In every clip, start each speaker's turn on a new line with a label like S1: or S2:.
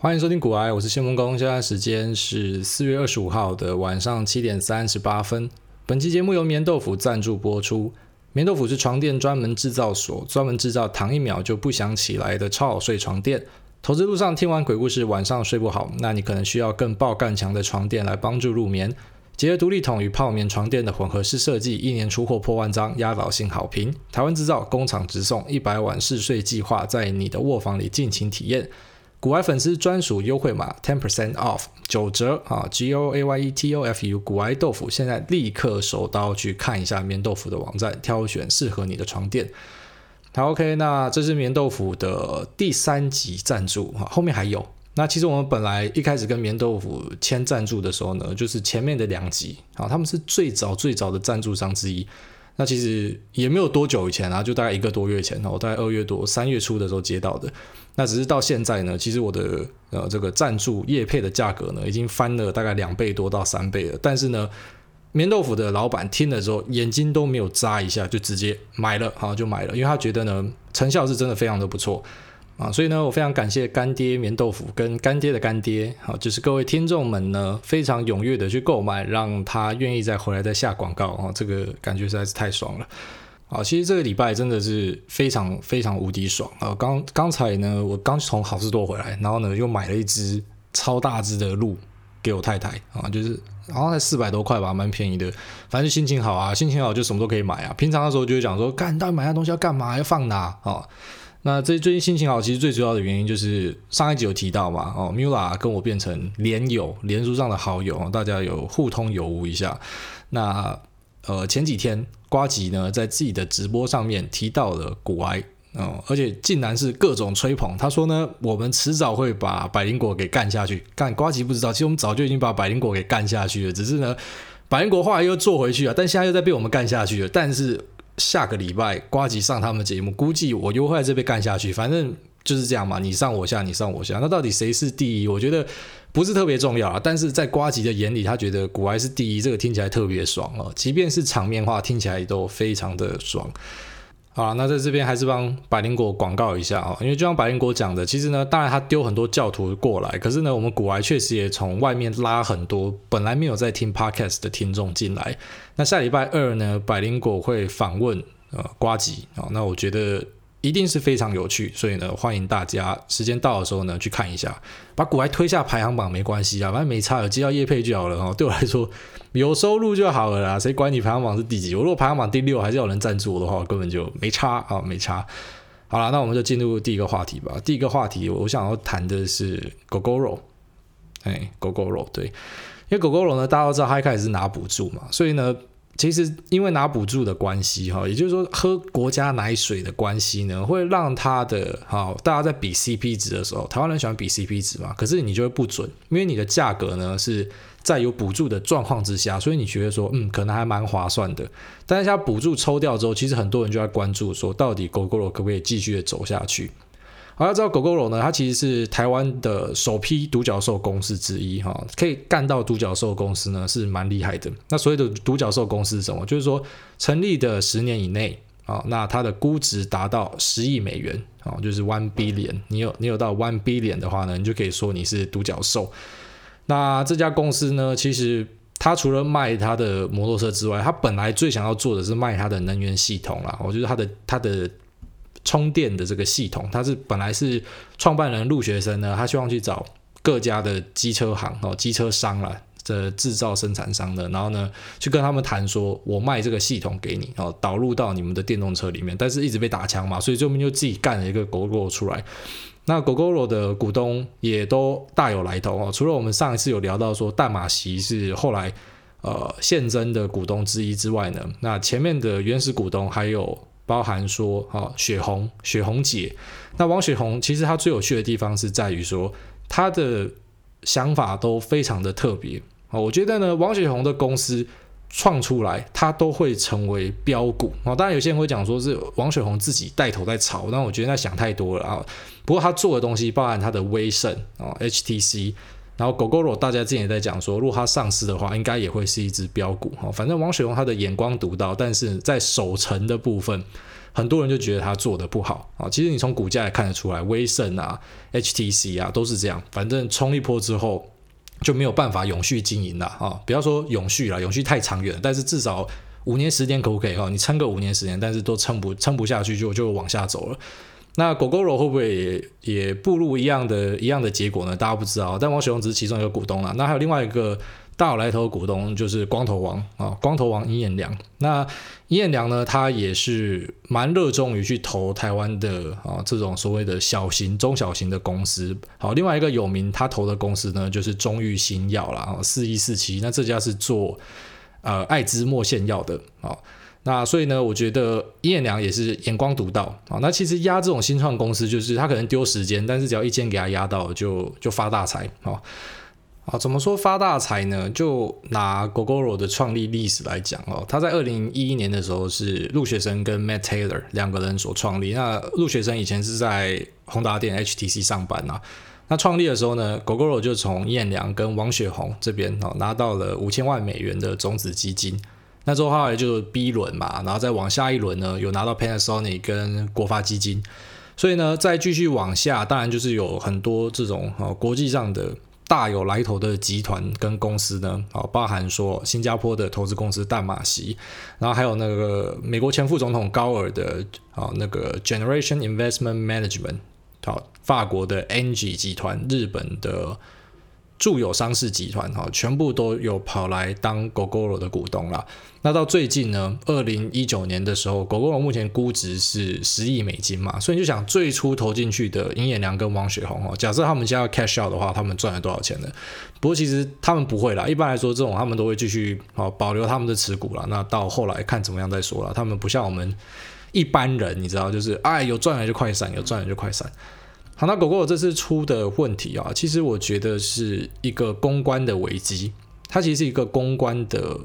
S1: 欢迎收听股癌，我是谢孟恭。现在时间是四月二十五号的晚上七点三十八分。本期节目由棉豆腐赞助播出。棉豆腐是床垫专门制造所，专门制造躺一秒就不想起来的超好睡床垫。投资路上听完鬼故事，晚上睡不好，那你可能需要更爆干强的床垫来帮助入眠。结合独立筒与泡棉床垫的混合式设计，一年出货破万张，压倒性好评。台湾制造，工厂直送，一百晚试睡计划，在你的卧房里尽情体验。古癌粉丝专属优惠码 ten percent off 九折啊！G O A Y E T O F U 古癌豆腐，现在立刻手刀去看一下棉豆腐的网站，挑选适合你的床垫。好，OK，那这是棉豆腐的第三集赞助啊，后面还有。那其实我们本来一开始跟棉豆腐签赞助的时候呢，就是前面的两集啊，他们是最早最早的赞助商之一。那其实也没有多久以前啊，就大概一个多月前，我大概二月多三月初的时候接到的。那只是到现在呢，其实我的呃这个赞助业配的价格呢，已经翻了大概两倍多到三倍了。但是呢，棉豆腐的老板听了之后，眼睛都没有眨一下，就直接买了，好就买了，因为他觉得呢，成效是真的非常的不错啊。所以呢，我非常感谢干爹棉豆腐跟干爹的干爹，好，就是各位听众们呢，非常踊跃的去购买，让他愿意再回来再下广告啊，这个感觉实在是太爽了。啊，其实这个礼拜真的是非常非常无敌爽啊！刚刚才呢，我刚从好市多回来，然后呢又买了一只超大只的鹿给我太太啊，就是好像才四百多块吧，蛮便宜的。反正心情好啊，心情好就什么都可以买啊。平常的时候就会讲说，干，到底买那东西要干嘛？要放哪啊？那这最近心情好，其实最主要的原因就是上一集有提到嘛，哦，Mula 跟我变成连友，连书上的好友，大家有互通有无一下。那呃前几天。瓜吉呢，在自己的直播上面提到了股癌，哦，而且竟然是各种吹捧。他说呢，我们迟早会把百灵果给干下去。干瓜吉不知道，其实我们早就已经把百灵果给干下去了，只是呢，百灵果后来又做回去了，但现在又在被我们干下去了。但是下个礼拜瓜吉上他们节目，估计我又会在这边干下去。反正就是这样嘛，你上我下，你上我下，那到底谁是第一？我觉得。不是特别重要啊，但是在瓜吉的眼里，他觉得古埃是第一，这个听起来特别爽哦。即便是场面话，听起来都非常的爽。好，那在这边还是帮百灵果广告一下啊，因为就像百灵果讲的，其实呢，当然他丢很多教徒过来，可是呢，我们古来确实也从外面拉很多本来没有在听 podcast 的听众进来。那下礼拜二呢，百灵果会访问呃瓜吉啊，那我觉得。一定是非常有趣，所以呢，欢迎大家时间到的时候呢去看一下，把股癌推下排行榜没关系啊，反正没差，有接到业配就好了哦。对我来说，有收入就好了啦，谁管你排行榜是第几？我如果排行榜第六，还是有人赞助我的话，我根本就没差啊，没差。好了，那我们就进入第一个话题吧。第一个话题，我想要谈的是狗狗肉哎狗狗肉对，因为狗狗肉呢，大家都知道，它一开始是拿补助嘛，所以呢。其实因为拿补助的关系，哈，也就是说喝国家奶水的关系呢，会让它的哈，大家在比 CP 值的时候，台湾人喜欢比 CP 值嘛，可是你就会不准，因为你的价格呢是在有补助的状况之下，所以你觉得说，嗯，可能还蛮划算的。但是它补助抽掉之后，其实很多人就在关注说，到底 Gogoro 可不可以继续的走下去？好，要知道狗狗罗呢，它其实是台湾的首批独角兽公司之一哈，可以干到独角兽公司呢是蛮厉害的。那所谓的独角兽公司是什么？就是说成立的十年以内啊，那它的估值达到十亿美元啊，就是 one billion。你有你有到 one billion 的话呢，你就可以说你是独角兽。那这家公司呢，其实它除了卖它的摩托车之外，它本来最想要做的是卖它的能源系统啦。我觉得它的它的。充电的这个系统，它是本来是创办人陆学生呢，他希望去找各家的机车行哦，机车商啦的制造生产商的，然后呢去跟他们谈说，我卖这个系统给你哦，导入到你们的电动车里面，但是一直被打枪嘛，所以最后面就自己干了一个 GoGo 出来。那 GoGo 的股东也都大有来头哦，除了我们上一次有聊到说淡马锡是后来呃现增的股东之一之外呢，那前面的原始股东还有。包含说，啊，雪红，雪红姐，那王雪红其实她最有趣的地方是在于说，她的想法都非常的特别啊。我觉得呢，王雪红的公司创出来，它都会成为标股啊。当然，有些人会讲说是王雪红自己带头在炒，那我觉得那想太多了啊。不过他做的东西，包含他的威盛啊，HTC。然后 Gogoro 大家之前也在讲说，如果它上市的话，应该也会是一只标股哈。反正王雪红他的眼光独到，但是在守成的部分很多人就觉得它做得不好啊。其实你从股价也看得出来，威盛啊、HTC 啊都是这样，反正冲一波之后就没有办法永续经营了啊。不要说永续了，永续太长远了，但是至少五年时间可不可以哈？你撑个五年时间，但是都撑不撑不下去就就往下走了。那 Gogoro 会不会也也步入一样的一样的结果呢？大家不知道，但王雪红只是其中一个股东啦。那还有另外一个大有来头的股东就是光头王啊，光头王尹衍梁。那尹衍梁呢，他也是蛮热衷于去投台湾的啊这种所谓的小型、中小型的公司。好，另外一个有名他投的公司呢，就是中裕新药啦，四一四七。那这家是做呃艾滋莫线药的啊。那所以呢，我觉得尹衍梁也是眼光独到啊。那其实压这种新创公司，就是他可能丢时间，但是只要一间给他压到，就就发大财啊。啊，怎么说发大财呢？就拿 Gogoro 的创立历史来讲哦，他在二零一一年的时候是陆学生跟 Matt Taylor 两个人所创立。那陆学生以前是在宏达电 HTC 上班呐。那创立的时候呢，Gogoro 就从尹衍梁跟王雪红这边哦拿到了五千万美元的种子基金。那之后后来就是 B 轮嘛，然后再往下一轮呢，有拿到 Panasonic 跟国发基金，所以呢，再继续往下，当然就是有很多这种啊国际上的大有来头的集团跟公司呢，啊，包含说新加坡的投资公司淡马锡，然后还有那个美国前副总统高尔的啊那个 Generation Investment Management，好，法国的 Engie 集团，日本的。住友商事集团哈，全部都有跑来当 Gogoro 的股东啦。那到最近呢，二零一九年的时候，Gogoro 目前估值是十亿美金嘛，所以你就想最初投进去的尹衍梁跟王雪红哈，假设他们现在要 cash out 的话，他们赚了多少钱呢？不过其实他们不会啦，一般来说这种他们都会继续啊保留他们的持股啦。那到后来看怎么样再说啦。他们不像我们一般人，你知道，就是哎有赚了就快闪，有赚了就快闪。好，那狗狗这次出的问题啊，其实我觉得是一个公关的危机，它其实是一个公关的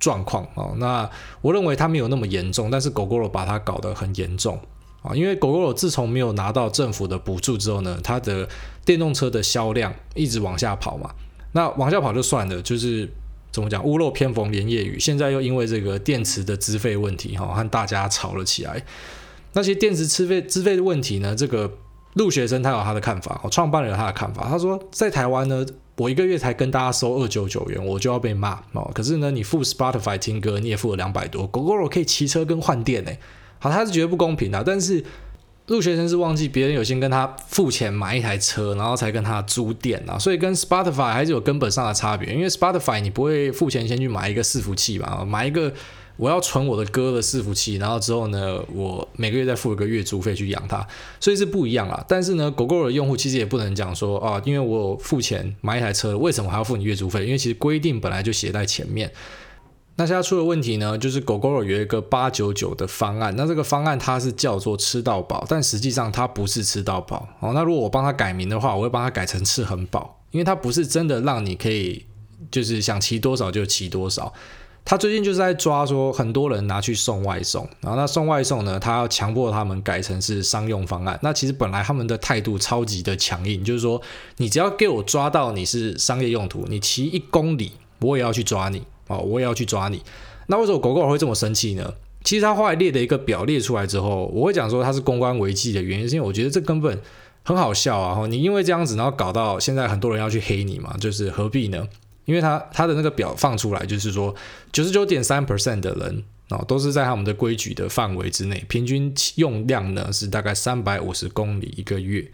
S1: 状况啊。那我认为它没有那么严重，但是狗狗把它搞得很严重啊。因为狗狗自从没有拿到政府的补助之后呢，它的电动车的销量一直往下跑嘛。那往下跑就算了，就是怎么讲，屋漏偏逢连夜雨。现在又因为这个电池的资费问题哈，和大家吵了起来。那些电池资费资费的问题呢，这个。陆学生他有他的看法，我创办人有他的看法。他说，在台湾呢，我一个月才跟大家收二九九元，我就要被骂哦。可是呢，你付 Spotify 听歌，你也付了两百多，Gogoro 可以骑车跟换电呢。好，他是觉得不公平的。但是陆学生是忘记别人有先跟他付钱买一台车，然后才跟他租电啊，所以跟 Spotify 还是有根本上的差别。因为 Spotify 你不会付钱先去买一个伺服器嘛，买一个。我要存我的歌的伺服器，然后之后呢，我每个月再付一个月租费去养它，所以是不一样啦。但是呢狗狗的用户其实也不能讲说啊，因为我付钱买一台车，为什么还要付你月租费？因为其实规定本来就写在前面。那现在出的问题呢，就是狗狗有一个八九九的方案，那这个方案它是叫做吃到饱，但实际上它不是吃到饱。哦，那如果我帮他改名的话，我会帮他改成吃很饱，因为它不是真的让你可以就是想骑多少就骑多少。他最近就是在抓说，很多人拿去送外送，然后那送外送呢，他要强迫他们改成是商用方案。那其实本来他们的态度超级的强硬，就是说，你只要给我抓到你是商业用途，你骑一公里，我也要去抓你哦，我也要去抓你。那为什么狗狗会这么生气呢？其实他后来列的一个表列出来之后，我会讲说他是公关危机的原因，是因为我觉得这根本很好笑啊！你因为这样子，然后搞到现在很多人要去黑你嘛，就是何必呢？因为他他的那个表放出来，就是说九十九点三 percent 的人啊，都是在他们的规矩的范围之内，平均用量呢是大概三百五十公里一个月。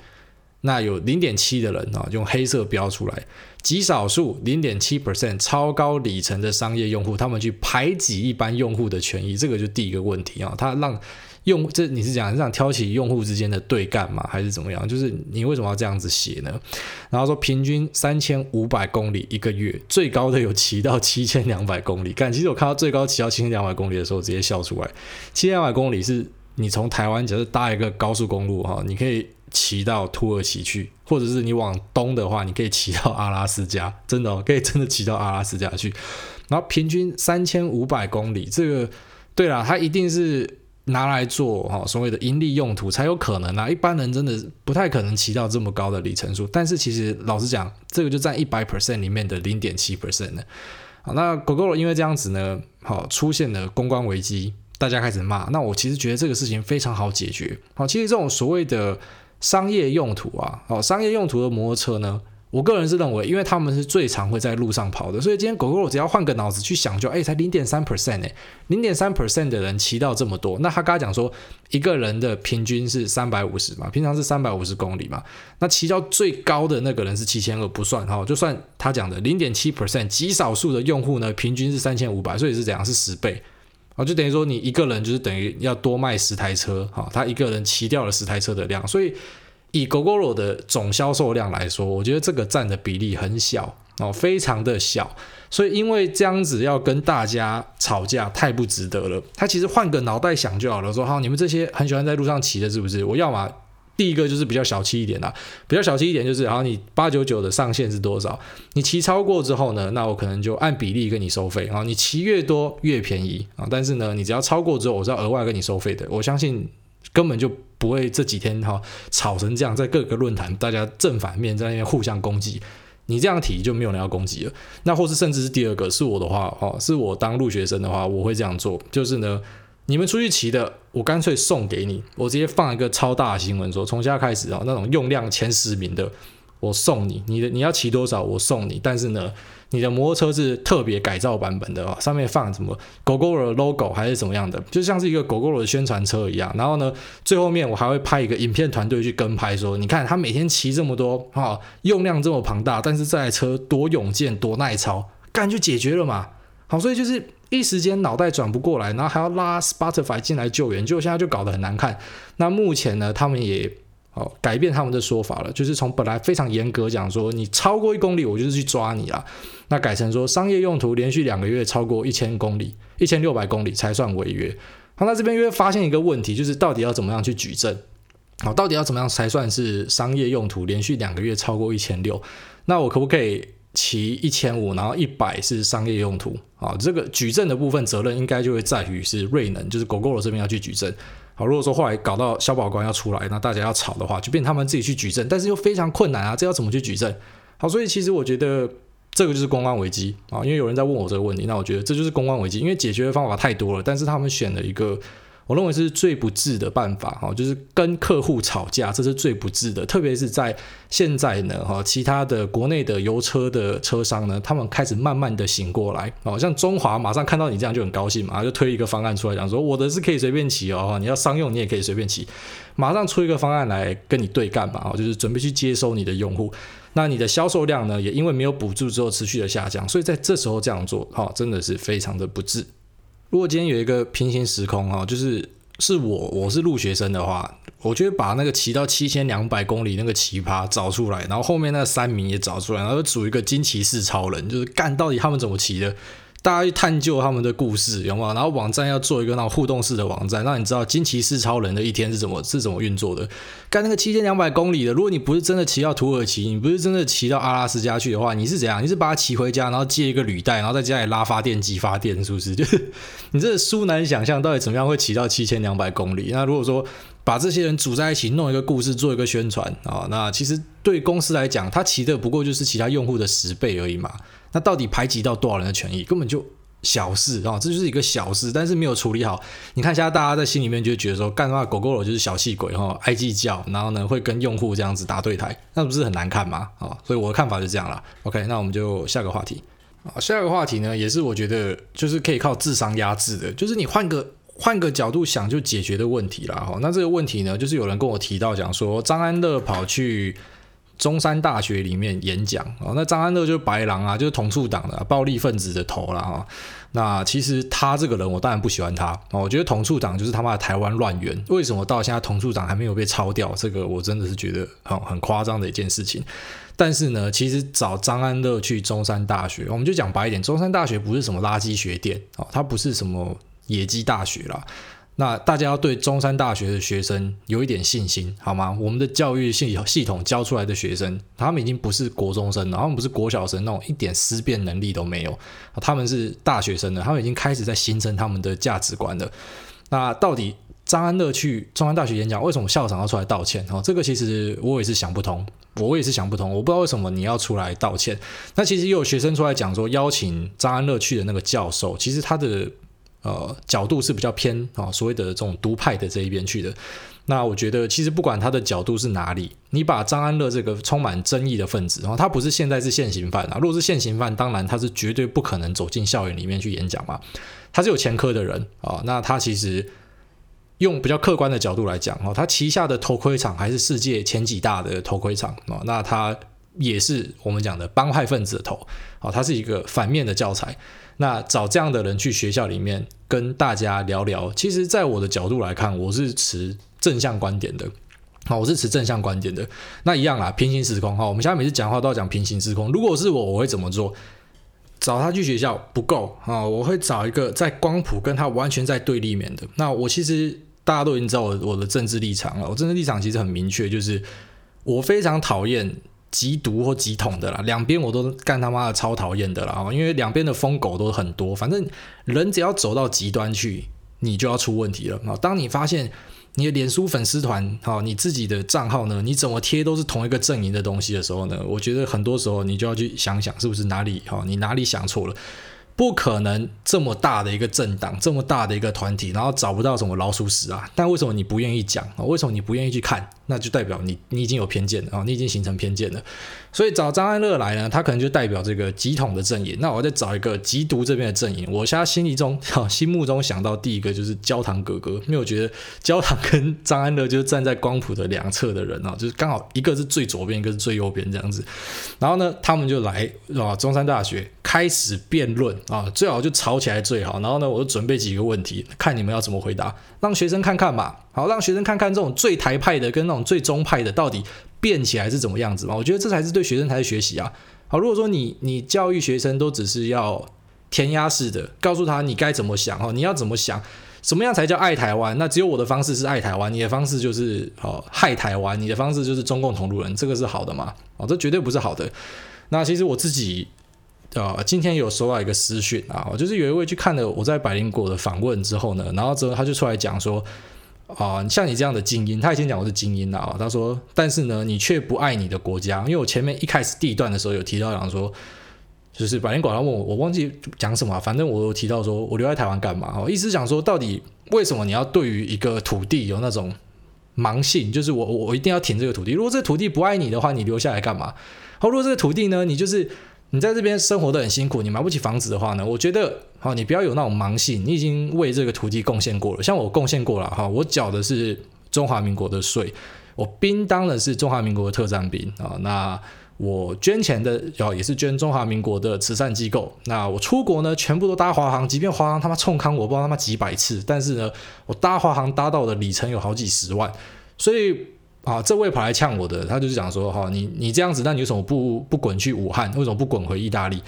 S1: 那有零点七的人啊，用黑色标出来，极少数零点七 percent 超高里程的商业用户，他们去排挤一般用户的权益，这个就第一个问题啊，他让。用这你是讲是想挑起用户之间的对干嘛，还是怎么样？就是你为什么要这样子写呢？然后说平均三千五百公里一个月，最高的有骑到七千两百公里。干，其实我看到最高骑到七千两百公里的时候，直接笑出来。七千两百公里是你从台湾假设搭一个高速公路哈，你可以骑到土耳其去，或者是你往东的话，你可以骑到阿拉斯加，真的哦，可以真的骑到阿拉斯加去。然后平均三千五百公里，这个对啦，它一定是。拿来做哈所谓的盈利用途才有可能啊，一般人真的不太可能骑到这么高的里程数。但是其实老实讲，这个就占一百 percent 里面的零点七 percent 呢。好，那 Google 因为这样子呢，好出现了公关危机大家开始骂。那我其实觉得这个事情非常好解决。好，其实这种所谓的商业用途啊，好，商业用途的摩托车呢。我个人是认为，因为他们是最常会在路上跑的，所以今天狗狗，我只要换个脑子去想就，就哎，才零点三 percent 哎，零点三 percent 的人骑到这么多，那他刚才讲说一个人的平均是三百五十嘛，平常是三百五十公里嘛，那骑到最高的那个人是七千二不算哈，就算他讲的零点七 percent，极少数的用户呢，平均是三千五百，所以是怎样？是十倍啊，就等于说你一个人就是等于要多卖十台车哈，他一个人骑掉了十台车的量，所以。以 Gogoro 的总销售量来说，我觉得这个占的比例很小哦，非常的小，所以因为这样子要跟大家吵架太不值得了。他其实换个脑袋想就好了，说好，你们这些很喜欢在路上骑的，是不是？我要嘛，第一个就是比较小气一点啦，比较小气一点就是，好，你八九九的上限是多少？你骑超过之后呢，那我可能就按比例跟你收费啊，你骑越多越便宜啊，但是呢，你只要超过之后，我是要额外跟你收费的。我相信。根本就不会这几天哈吵成这样，在各个论坛大家正反面在那边互相攻击，你这样提就没有人要攻击了。那或是甚至是第二个是我的话哦，是我当入学生的话，我会这样做，就是呢，你们出去骑的，我干脆送给你，我直接放一个超大的新闻说，从现在开始啊，那种用量前十名的，我送你，你的你要骑多少我送你，但是呢。你的摩托车是特别改造版本的啊，上面放什么 Gogoro logo 还是怎么样的，就像是一个 Gogoro 的宣传车一样。然后呢，最后面我还会派一个影片团队去跟拍，说你看他每天骑这么多啊，用量这么庞大，但是这台车多勇健多耐操，干就解决了嘛。好，所以就是一时间脑袋转不过来，然后还要拉 Spotify 进来救援，结果现在就搞得很难看。那目前呢，他们也。哦，改变他们的说法了，就是从本来非常严格讲说，你超过一公里，我就是去抓你啦。那改成说，商业用途连续两个月超过一千公里、一千六百公里才算违约。好，那这边又会发现一个问题，就是到底要怎么样去举证？好，到底要怎么样才算是商业用途连续两个月超过一千六？那我可不可以骑一千五，然后一百是商业用途？啊，这个举证的部分责任应该就会在于是瑞能，就是 Gogoro 这边要去举证。好，如果说后来搞到消保官要出来，那大家要吵的话，就变他们自己去举证，但是又非常困难啊，这要怎么去举证？好，所以其实我觉得这个就是公关危机啊，因为有人在问我这个问题，那我觉得这就是公关危机，因为解决的方法太多了，但是他们选了一个。我认为是最不智的办法哈，就是跟客户吵架，这是最不智的。特别是在现在呢，哈，其他的国内的油车的车商呢，他们开始慢慢的醒过来，哦，像中华马上看到你这样就很高兴嘛，就推一个方案出来讲说，我的是可以随便骑哦，你要商用你也可以随便骑，马上出一个方案来跟你对干嘛，就是准备去接收你的用户。那你的销售量呢，也因为没有补助之后持续的下降，所以在这时候这样做，哈，真的是非常的不智。如果今天有一个平行时空哈，就是是我我是陆学生的话，我觉得把那个骑到七千两百公里那个奇葩找出来，然后后面那三名也找出来，然后组一个金骑士超人，就是干到底他们怎么骑的。大家去探究他们的故事，有没有？然后网站要做一个那种互动式的网站，让你知道金骑士超人的一天是怎么是怎么运作的。干那个七千两百公里的，如果你不是真的骑到土耳其，你不是真的骑到阿拉斯加去的话，你是怎样？你是把它骑回家，然后借一个履带，然后在家里拉发电机发电，是不是？就是你这殊难想象，到底怎么样会骑到七千两百公里？那如果说把这些人组在一起，弄一个故事，做一个宣传啊，那其实对公司来讲，他骑的不过就是其他用户的十倍而已嘛。那到底排挤到多少人的权益？根本就小事啊，这就是一个小事，但是没有处理好。你看，现在大家在心里面就觉得说，干的话狗狗就是小气鬼哈，爱计较，然后呢会跟用户这样子打对台，那不是很难看吗？啊，所以我的看法是这样啦。OK，那我们就下个话题啊，下个话题呢也是我觉得就是可以靠智商压制的，就是你换个换个角度想就解决的问题啦。哈，那这个问题呢，就是有人跟我提到讲说，张安乐跑去。中山大学里面演讲哦，那张安乐就是白狼啊，就是统促党的暴力分子的头了哈。那其实他这个人，我当然不喜欢他哦。我觉得统促党就是他妈的台湾乱源。为什么到现在统促党还没有被抄掉？这个我真的是觉得很很夸张的一件事情。但是呢，其实找张安乐去中山大学，我们就讲白一点，中山大学不是什么垃圾学店哦，它不是什么野鸡大学啦。那大家要对中山大学的学生有一点信心，好吗？我们的教育系系统教出来的学生，他们已经不是国中生了，他们不是国小生那种一点思辨能力都没有，他们是大学生了，他们已经开始在形成他们的价值观了。那到底张安乐去中山大学演讲，为什么校长要出来道歉？哦，这个其实我也是想不通，我也是想不通，我不知道为什么你要出来道歉。那其实也有学生出来讲说，邀请张安乐去的那个教授，其实他的。呃角度是比较偏啊、所谓的这种独派的这一边去的。那我觉得其实不管他的角度是哪里，你把张安乐这个充满争议的分子，然后他不是现在是现行犯啊，如果是现行犯，当然他是绝对不可能走进校园里面去演讲嘛。他是有前科的人啊、那他其实用比较客观的角度来讲哦，他旗下的头盔厂还是世界前几大的头盔厂、哦，那他也是我们讲的帮派分子的头啊、哦，他是一个反面的教材。那找这样的人去学校里面跟大家聊聊，其实在我的角度来看，我是持正向观点的。好，我是持正向观点的。那一样啊，平行时空哈，我们现在每次讲话都要讲平行时空。如果是我，我会怎么做？找他去学校不够啊，我会找一个在光谱跟他完全在对立面的。那我其实大家都已经知道我我的政治立场了，我政治立场其实很明确，就是我非常讨厌极毒或极统的啦，两边我都干他妈的超讨厌的啦，因为两边的疯狗都很多，反正人只要走到极端去，你就要出问题了啊。当你发现你的脸书粉丝团，好，你自己的账号呢？你怎么贴都是同一个阵营的东西的时候呢？我觉得很多时候你就要去想想，是不是哪里好，你哪里想错了。不可能这么大的一个政党，这么大的一个团体，然后找不到什么老鼠屎啊？但为什么你不愿意讲啊？为什么你不愿意去看？那就代表你你已经有偏见了啊！你已经形成偏见了。所以找张安乐来呢，他可能就代表这个极统的阵营。那我再找一个极独这边的阵营。我现在心里中、心目中想到第一个就是焦糖哥哥，因为我觉得焦糖跟张安乐就是站在光谱的两侧的人啊，就是刚好一个是最左边，一个是最右边这样子。然后呢，他们就来啊，中山大学开始辩论啊，最好就吵起来最好。然后呢，我就准备几个问题，看你们要怎么回答，让学生看看嘛。好，让学生看看这种最台派的跟那种最中派的到底变起来是怎么样子嘛？我觉得这才是对学生才是学习啊。好，如果说你你教育学生都只是要填鸭式的告诉他你该怎么想哦，你要怎么想，什么样才叫爱台湾？那只有我的方式是爱台湾，你的方式就是哦害台湾，你的方式就是中共同路人，这个是好的吗？哦，这绝对不是好的。那其实我自己。呃，今天有收到一个私讯啊，就是有一位去看了我在百灵果的访问之后呢，然后之后他就出来讲说，啊、呃，像你这样的精英，他已经讲我是精英了啊，他说，但是呢，你却不爱你的国家，因为我前面一开始第一段的时候有提到讲说，就是百灵果他问我，我忘记讲什么，反正我有提到说我留在台湾干嘛，我意思讲说，到底为什么你要对于一个土地有那种盲信，就是我我一定要挺这个土地，如果这个土地不爱你的话，你留下来干嘛？好，如果这个土地呢，你就是。你在这边生活得很辛苦，你买不起房子的话呢？我觉得，好，你不要有那种盲信，你已经为这个土地贡献过了。像我贡献过了，哈，我缴的是中华民国的税，我兵当的是中华民国的特战兵啊。那我捐钱的，哦，也是捐中华民国的慈善机构。那我出国呢，全部都搭华航，即便华航他妈冲康我不知道他妈几百次，但是呢，我搭华航搭到的里程有好几十万，所以。啊，这位跑来呛我的，他就是讲说，哈，你你这样子，那你为什么不不滚去武汉？为什么不滚回意大利？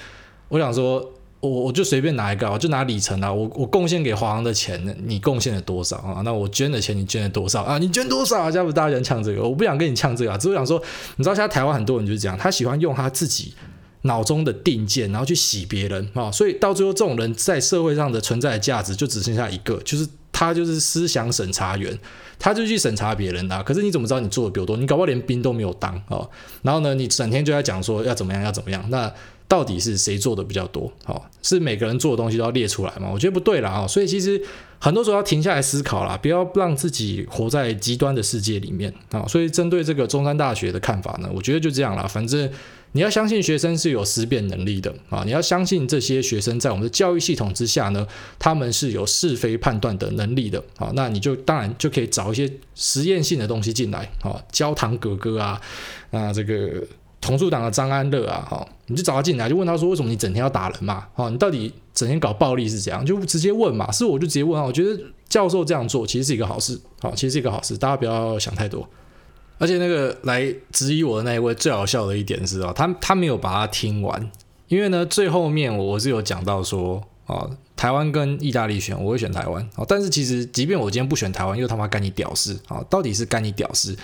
S1: 我想说，我我就随便拿一个，我就拿里程啊，我我贡献给华航的钱，你贡献了多少啊？那我捐的钱，你捐了多少啊？你捐多少啊？这样不大家呛这个，我不想跟你呛这个啊，只是想说，你知道现在台湾很多人就是这样，他喜欢用他自己脑中的定见，然后去洗别人啊，所以到最后这种人在社会上的存在的价值就只剩下一个，就是。他就是思想审查员，他就去审查别人啊。可是你怎么知道你做的比我多？你搞不好连兵都没有当哦。然后呢，你整天就在讲说要怎么样，要怎么样。那到底是谁做的比较多？哦，是每个人做的东西都要列出来吗？我觉得不对了啊。所以其实很多时候要停下来思考啦，不要让自己活在极端的世界里面啊。所以针对这个中山大学的看法呢，我觉得就这样啦。反正。你要相信学生是有思辨能力的啊！你要相信这些学生在我们的教育系统之下呢，他们是有是非判断的能力的啊！那你就当然就可以找一些实验性的东西进来啊，焦糖哥哥啊，啊这个同属党的张安乐啊，哈，你就找他进来，就问他说，为什么你整天要打人嘛？啊，你到底整天搞暴力是怎样？就直接问嘛，是我就直接问啊！我觉得教授这样做其实是一个好事，好，其实是一个好事，大家不要想太多。而且那个来质疑我的那一位最好笑的一点是啊，他他没有把它听完，因为呢最后面我是有讲到说啊，台湾跟意大利选，我会选台湾啊，但是其实即便我今天不选台湾，又他妈干你屌事啊，到底是干你屌事？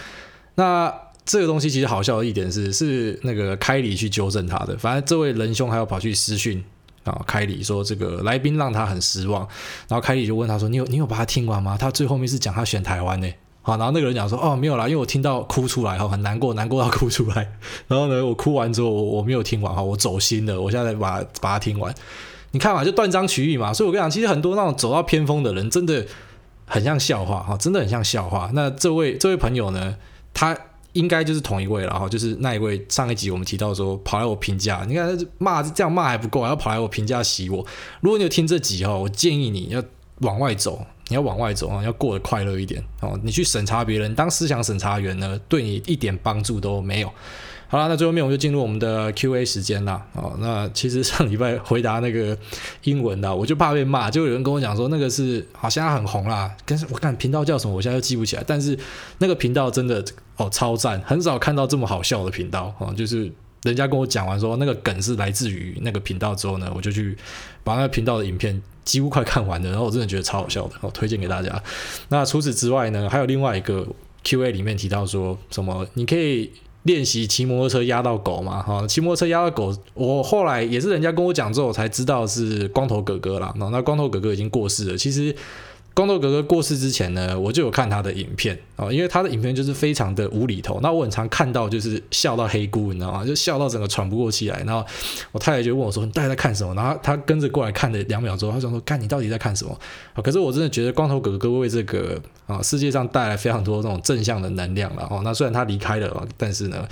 S1: 那这个东西其实好笑的一点是，是那个凯里去纠正他的，反正这位仁兄还要跑去私讯啊，凯里说这个来宾让他很失望，然后凯里就问他说，你有你有把它听完吗？他最后面是讲他选台湾呢。好，然后那个人讲说，哦，没有啦，因为我听到哭出来，哈，很难过，难过到哭出来。然后呢，我哭完之后，我我没有听完，哈，我走心了，我现在把把它听完。你看嘛，就断章取义嘛。所以我跟你讲，其实很多那种走到偏锋的人，真的很像笑话哈，真的很像笑话。那这位这位朋友呢，他应该就是同一位了哈，就是那一位上一集我们提到说跑来我评价，你看骂这样骂还不够，还要跑来我评价洗我。如果你有听这集哈，我建议你要往外走。你要往外走啊，要过得快乐一点哦。你去审查别人，当思想审查员呢，对你一点帮助都没有。好了，那最后面我们就进入我们的 Q&A 时间啦。哦，那其实上礼拜回答那个英文的，我就怕被骂，就有人跟我讲说那个是好像很红啦，但是我看频道叫什么，我现在又记不起来。但是那个频道真的哦超赞，很少看到这么好笑的频道哦，就是。人家跟我讲完说那个梗是来自于那个频道之后呢，我就去把那个频道的影片几乎快看完了，然后我真的觉得超好笑的，我推荐给大家。那除此之外呢，还有另外一个 Q&A 里面提到说什么，你可以练习骑摩托车压到狗嘛？哈，骑摩托车压到狗，我后来也是人家跟我讲之后我才知道是光头哥哥啦。那光头哥哥已经过世了，其实。光头哥哥过世之前呢，我就有看他的影片哦，因为他的影片就是非常的无厘头。那我很常看到就是笑到黑菇，你知道吗？就笑到整个喘不过气来。然后我太太就问我说：“你到底在看什么？”然后他跟着过来看了两秒钟，他想说：“看你到底在看什么？”可是我真的觉得光头哥哥为这个啊世界上带来非常多这种正向的能量了哦。那虽然他离开了，但是呢，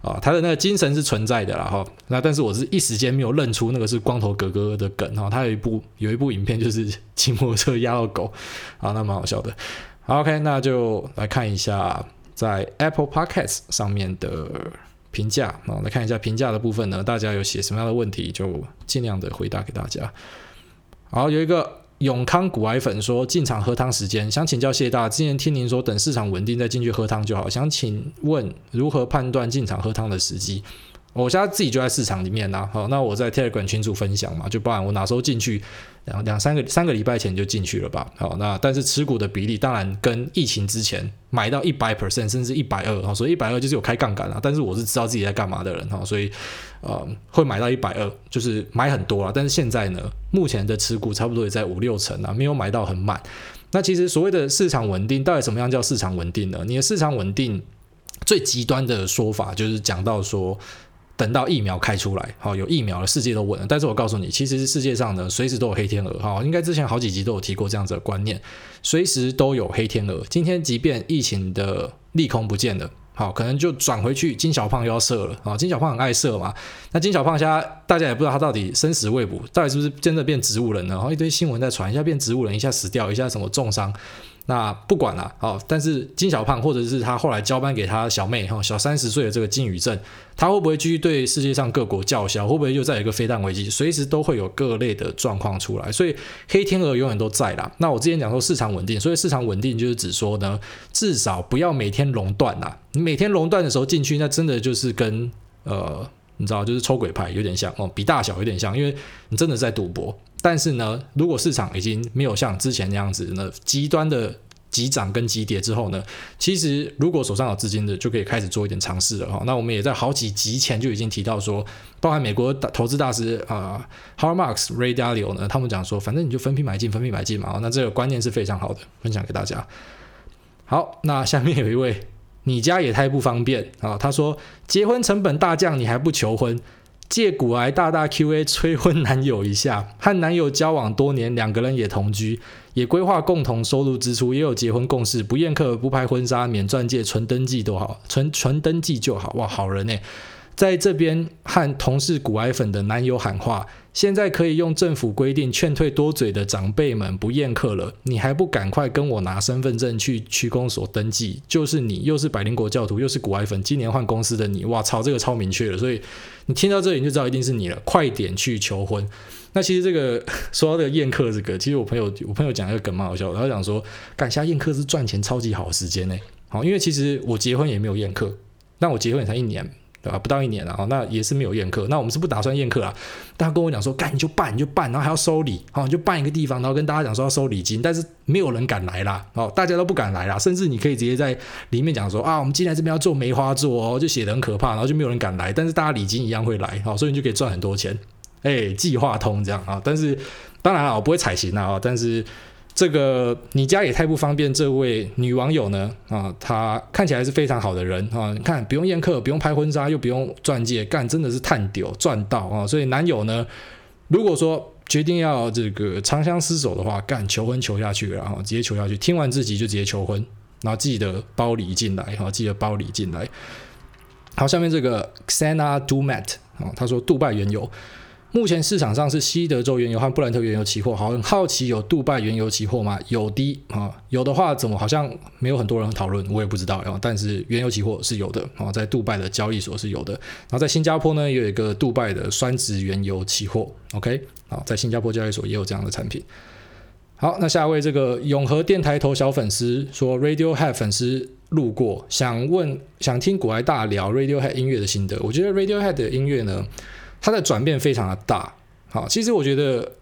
S1: 啊他的那个精神是存在的了哈。那但是我是一时间没有认出那个是光头哥哥的梗哈。他有一部有一部影片就是骑摩托车压到狗。好，那蛮好笑的。，OK，那就来看一下在 Apple Podcast 上面的评价。啊，来看一下评价的部分呢，大家有写什么样的问题，就尽量的回答给大家。好，有一个永康股癌粉说，进场喝汤时间，想请教谢大，之前听您说等市场稳定再进去喝汤就好，想请问如何判断进场喝汤的时机？我现在自己就在市场里面呐，好，那我在 Telegram 群组分享嘛，就包含我哪时候进去，两两三个三个礼拜前就进去了吧，好，那但是持股的比例当然跟疫情之前买到一百 percent 甚至一百二，所以一百二就是有开杠杆啊，但是我是知道自己在干嘛的人哈，所以呃会买到一百二，就是买很多啊，但是现在呢，目前的持股差不多也在五六成啊，没有买到很满。那其实所谓的市场稳定，到底什么样叫市场稳定呢？你的市场稳定最极端的说法就是讲到说。等到疫苗开出来，好，有疫苗了，世界都稳了。但是我告诉你，其实世界上呢，随时都有黑天鹅，哈，应该之前好几集都有提过这样子的观念，随时都有黑天鹅。今天即便疫情的利空不见了，好，可能就转回去，金小胖又要射了，啊，金小胖很爱射嘛。那金小胖现在大家也不知道他到底生死未卜，到底是不是真的变植物人了？然后一堆新闻在传，一下变植物人，一下死掉，一下什么重伤。那不管了，好，但是金小胖或者是他后来交班给他小妹哈，小三十岁的这个金宇镇，他会不会继续对世界上各国叫嚣？会不会又再有一个飞弹危机？随时都会有各类的状况出来，所以黑天鹅永远都在啦。那我之前讲说市场稳定，所以市场稳定就是指说呢，至少不要每天熔断啦。你每天熔断的时候进去，那真的就是跟呃，你知道，就是抽鬼牌有点像哦，比大小有点像，因为你真的在赌博。但是呢，如果市场已经没有像之前那样子呢，极端的急涨跟急跌之后呢，其实如果手上有资金的，就可以开始做一点尝试了哈。那我们也在好几集前就已经提到说，包含美国投资大师啊、，Har Marx、Ray Dalio 呢，他们讲说，反正你就分批买进，分批买进嘛。那这个观念是非常好的，分享给大家。好，那下面有一位，你家也太不方便啊。他说，结婚成本大降，你还不求婚？借古癌大大 Q&A 催婚男友一下，和男友交往多年，两个人也同居，也规划共同收入支出，也有结婚共识，不宴客，不拍婚纱，免钻戒，纯登记都好，纯纯登记就好。哇，好人呢，在这边和同事古癌粉的男友喊话。现在可以用政府规定劝退多嘴的长辈们不宴客了，你还不赶快跟我拿身份证去区公所登记？就是你，又是百灵国教徒，又是股癌粉，今年换公司的你，哇操，这个超明确了。所以你听到这里你就知道一定是你了，快点去求婚。那其实这个说到这个宴客这个，其实我朋友我朋友讲一个梗蛮好笑，他讲说，赶下宴客是赚钱超级好时间呢。好，因为其实我结婚也没有宴客，那我结婚也才一年。对吧？不到一年了啊，那也是没有宴客。那我们是不打算宴客啊。但他跟我讲说，干你就办，你就办，然后还要收礼，好，你就办一个地方，然后跟大家讲说要收礼金，但是没有人敢来啦，哦，大家都不敢来啦。甚至你可以直接在里面讲说啊，我们今天来这边要做梅花座哦，就写得很可怕，然后就没有人敢来。但是大家礼金一样会来，好，所以你就可以赚很多钱。哎，计划通这样啊。但是当然了，我不会采行啊，但是。这个你家也太不方便。这位女网友呢，啊，她看起来是非常好的人啊。你看，不用宴客，不用拍婚纱，又不用钻戒，干真的是探屌赚到啊。所以男友呢，如果说决定要这个长相厮守的话，干求婚求下去，然后直接求下去。听完自己就直接求婚，然后记得包礼进来，哈，记得包礼进来。好，下面这个 Xana Dumat 啊，他说杜拜原油。目前市场上是西德州原油和布兰特原油期货，好，很好奇有杜拜原油期货吗？有的啊，有的话怎么好像没有很多人讨论，我也不知道啊。但是原油期货是有的啊，在杜拜的交易所是有的。然后在新加坡呢，有一个杜拜的酸质原油期货，OK，好，在新加坡交易所也有这样的产品。好，那下一位这个永和电台头小粉丝说，Radiohead 粉丝路过，想问想听股癌大聊 Radiohead 音乐的心得。我觉得 Radiohead 的音乐呢，它的转变非常的大，好，其实我觉得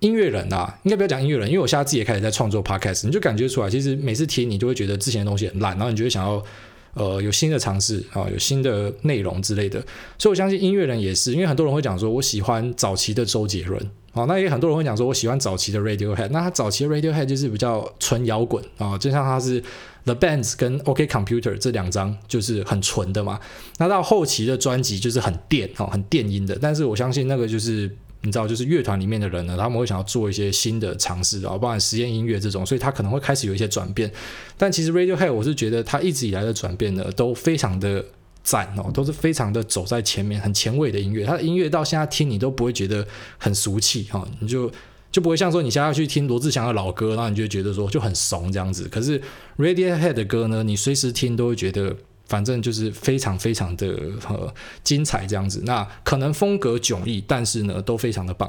S1: 音乐人啊，应该不要讲音乐人，因为我现在自己也开始在创作 podcast，你就感觉出来，其实每次听你就会觉得之前的东西很烂，然后你就会想要呃有新的尝试啊，有新的内容之类的，所以我相信音乐人也是，因为很多人会讲说我喜欢早期的周杰伦。哦，那也很多人会讲说，我喜欢早期的 Radiohead。那他早期的 Radiohead 就是比较纯摇滚啊，就像他是 The Bands 跟 OK Computer 这两张就是很纯的嘛。那到后期的专辑就是很电哦，很电音的。但是我相信那个就是你知道，就是乐团里面的人呢，他们会想要做一些新的尝试然后，包含实验音乐这种，所以他可能会开始有一些转变。但其实 Radiohead 我是觉得他一直以来的转变呢，都非常的。赞哦，都是非常的走在前面，很前卫的音乐。他的音乐到现在听你都不会觉得很俗气哈，你就就不会像说你现在要去听罗志祥的老歌，然后你就觉得说就很怂这样子。可是 Radiohead 的歌呢，你随时听都会觉得，反正就是非常非常的呃精彩这样子。那可能风格迥异，但是呢都非常的棒。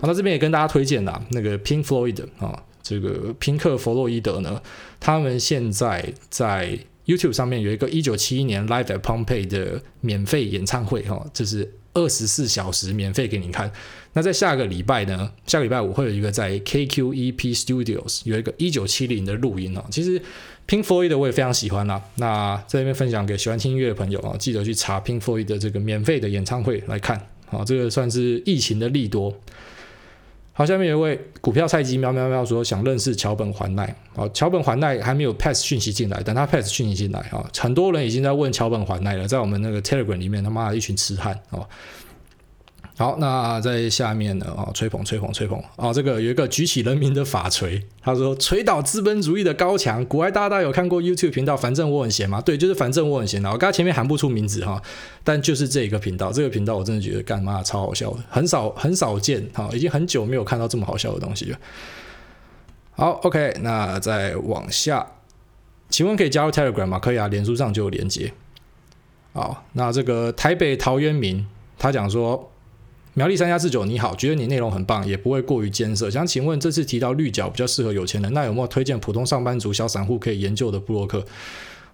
S1: 好，那这边也跟大家推荐啦，那个 Pink Floyd 啊，这个宾克·弗洛伊德呢，他们现在在。YouTube 上面有一个一九七一年 Live at Pompeii 的免费演唱会，哈，就是二十四小时免费给你看。那在下个礼拜呢，下个礼拜我会有一个在 KQEP Studios 有一个一九七零的录音哦。其实 Pink Floyd 的我也非常喜欢啦。那在这边分享给喜欢听音乐的朋友啊，记得去查 Pink Floyd 的这个免费的演唱会来看。啊，这个算是疫情的利多。好，下面有一位股票菜鸡喵喵喵说想认识桥本环奈。好，桥本环奈还没有 pass 讯息进来，等他 pass 讯息进来啊，很多人已经在问桥本环奈了，在我们那个 Telegram 里面，他妈的一群痴汉哦。好，那在下面呢？啊，吹捧吹捧吹捧啊！这个有一个举起人民的法锤，他说锤倒资本主义的高墙。股癌大大有看过 YouTube 频道？反正我很闲嘛，对，就是反正我很闲。我刚才前面喊不出名字哈，但就是这一个频道，这个频道我真的觉得干嘛超好笑的，很少很少见哈，已经很久没有看到这么好笑的东西了。好，OK，那再往下，请问可以加入 Telegram 吗？可以啊，脸书上就有连接。好，那这个台北陶渊明他讲说。苗栗三加四九，你好，觉得你内容很棒，也不会过于艰涩。想请问，这次提到绿角比较适合有钱人，那有没有推荐普通上班族、小散户可以研究的布洛克？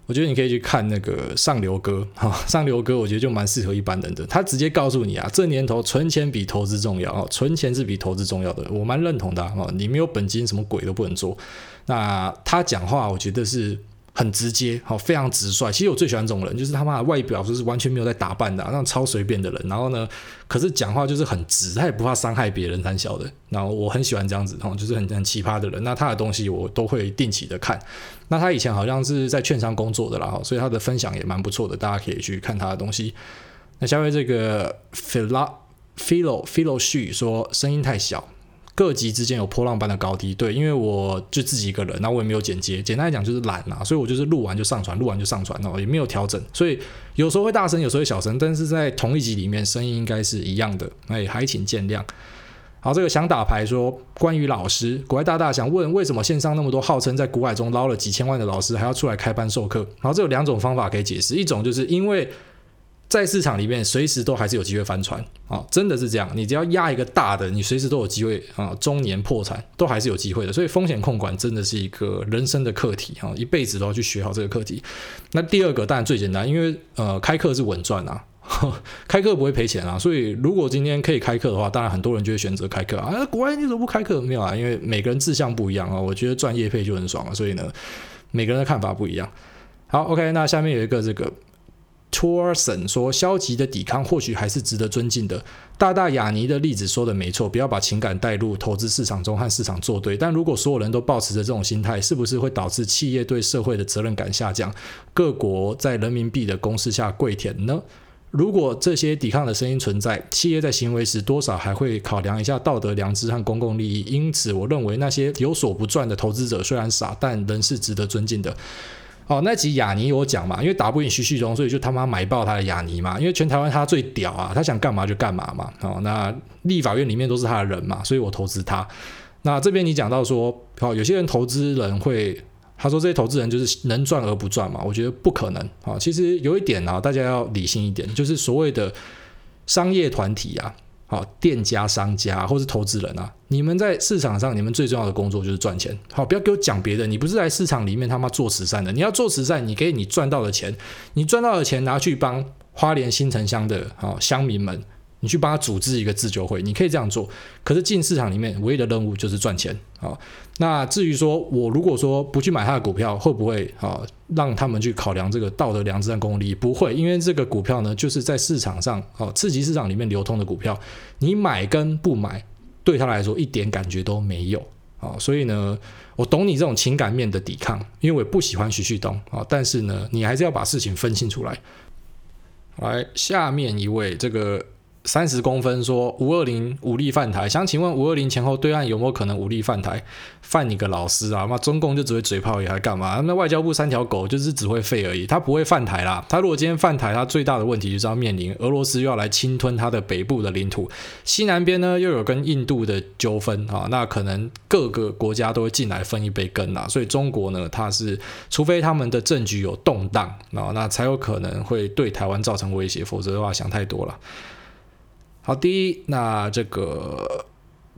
S1: 我觉得你可以去看那个上流哥哈，上流哥我觉得就蛮适合一般人的。他直接告诉你啊，这年头存钱比投资重要哦，存钱是比投资重要的，我蛮认同的啊。你没有本金，什么鬼都不能做。那他讲话，我觉得是。很直接，好，非常直率。其实我最喜欢这种人，就是他妈的外表就是完全没有在打扮的，那种超随便的人。然后呢，可是讲话就是很直，他也不怕伤害别人，胆小的。然后我很喜欢这样子，哈，就是很很奇葩的人。那他的东西我都会定期的看。那他以前好像是在券商工作的啦，所以他的分享也蛮不错的，大家可以去看他的东西。那下面这个 Philo Philo Philo Xu 说声音太小。各级之间有波浪般的高低，对，因为我就自己一个人，那我也没有剪接，简单来讲就是懒啊，所以我就是录完就上传，录完就上传哦，也没有调整，所以有时候会大声，有时候小声，但是在同一集里面声音应该是一样的，哎，还请见谅。好，这个想打牌说关于老师，国外大大想问，为什么线上那么多号称在股海中捞了几千万的老师还要出来开班授课？然后这有两种方法可以解释，一种就是因为。在市场里面，随时都还是有机会翻船啊！真的是这样，你只要压一个大的，你随时都有机会啊！中年破产都还是有机会的，所以风险控管真的是一个人生的课题啊！一辈子都要去学好这个课题。那第二个当然最简单，因为呃开课是稳赚啊，开课不会赔钱啊，所以如果今天可以开课的话，当然很多人就会选择开课啊！那国外你怎么不开课？没有啊，因为每个人志向不一样啊，我觉得赚业配就很爽了，所以呢，每个人的看法不一样。好，OK，那下面有一个这个。托尔森说：“消极的抵抗或许还是值得尊敬的。大大亚尼的例子说的没错，不要把情感带入投资市场中和市场作对。但如果所有人都保持着这种心态，是不是会导致企业对社会的责任感下降？各国在人民币的攻势下跪舔呢？如果这些抵抗的声音存在，企业在行为时多少还会考量一下道德良知和公共利益。因此，我认为那些有所不赚的投资者虽然傻，但仍是值得尊敬的。哦，那集亚尼我讲嘛，因为打不赢徐旭东，所以就他妈买爆他的亚尼嘛。因为全台湾他最屌啊，他想干嘛就干嘛嘛。哦，那立法院里面都是他的人嘛，所以我投资他。那这边你讲到说，哦，有些人投资人会，他说这些投资人就是能赚而不赚嘛，我觉得不可能啊。其实有一点啊，大家要理性一点，就是所谓的商业团体啊。好，店家、商家或是投资人啊，你们在市场上，你们最重要的工作就是赚钱。好，不要给我讲别的，你不是在市场里面他妈做慈善的，你要做慈善，你给你赚到的钱，你赚到的钱拿去帮花莲新城乡的啊乡民们。你去帮他组织一个自救会，你可以这样做。可是进市场里面唯一的任务就是赚钱啊。那至于说我如果说不去买他的股票，会不会啊让他们去考量这个道德良知和公共利益？不会，因为这个股票呢就是在市场上啊次级市场里面流通的股票，你买跟不买对他来说一点感觉都没有啊。所以呢，我懂你这种情感面的抵抗，因为我不喜欢徐旭东啊。但是呢，你还是要把事情分清楚来。来，下面一位这个。三十公分说五二零武力犯台，想请问五二零前后对岸有没有可能武力犯台？犯你个老师啊！那中共就只会嘴炮也还干嘛？那外交部三条狗就是只会废而已，他不会犯台啦。他如果今天犯台，他最大的问题就是要面临俄罗斯又要来侵吞他的北部的领土，西南边呢又有跟印度的纠纷啊，那可能各个国家都会进来分一杯羹啦。所以中国呢，他是除非他们的政局有动荡啊，那才有可能会对台湾造成威胁，否则的话想太多了。好，第一，那这个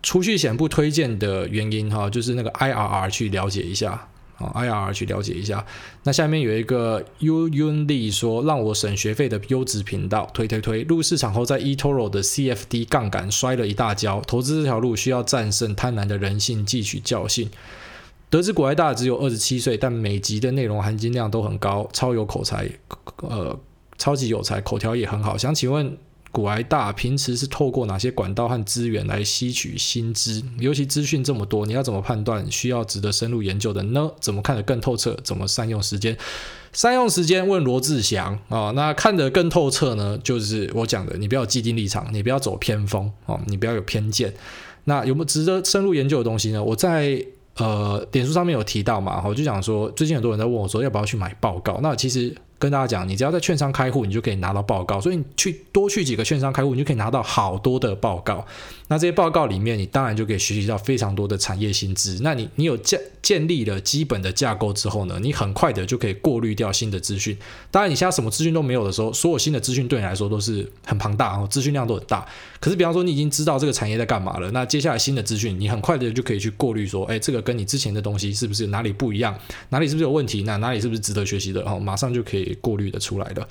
S1: 储蓄险不推荐的原因哈，就是那个 IRR 去了解一下啊，IRR 去了解一下。那下面有一个 U Yun Li 说，让我省学费的优质频道，推推推。入市场后，在 eToro 的 CFD 杠杆摔了一大跤，投资这条路需要战胜贪婪的人性，汲取教训。得知股癌大只有二十七岁，但每集的内容含金量都很高，超有口才，呃，超级有才，口条也很好。想请问。股癌大平时是透过哪些管道和资源来吸取新知？尤其资讯这么多，你要怎么判断需要值得深入研究的呢？怎么看得更透彻？怎么善用时间？善用时间问罗志祥啊。那看得更透彻呢？就是我讲的，你不要既定立场，你不要走偏锋啊，你不要有偏见。那有没有值得深入研究的东西呢？我在呃点数上面有提到嘛，我就讲说，最近很多人在问我说，要不要去买报告？那其实。跟大家讲，你只要在券商开户，你就可以拿到报告。所以你去多去几个券商开户，你就可以拿到好多的报告。那这些报告里面，你当然就可以学习到非常多的产业新知。那你你有建建立了基本的架构之后呢，你很快的就可以过滤掉新的资讯。当然，你现在什么资讯都没有的时候，所有新的资讯对你来说都是很庞大，哦，资讯量都很大。可是，比方说你已经知道这个产业在干嘛了，那接下来新的资讯，你很快的就可以去过滤说，哎，这个跟你之前的东西是不是哪里不一样，哪里是不是有问题，那哪里是不是值得学习的，然后马上就可以过滤的出来的。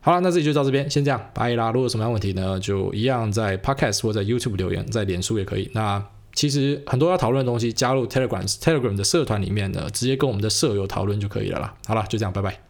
S1: 好了，那这里就到这边，先这样，拜啦。如果有什么样问题呢，就一样在 Podcast 或者在 YouTube 留言，在脸书也可以。那其实很多要讨论的东西，加入 Telegram Telegram 的社团里面呢，直接跟我们的舍友讨论就可以了啦。好了，就这样，拜拜。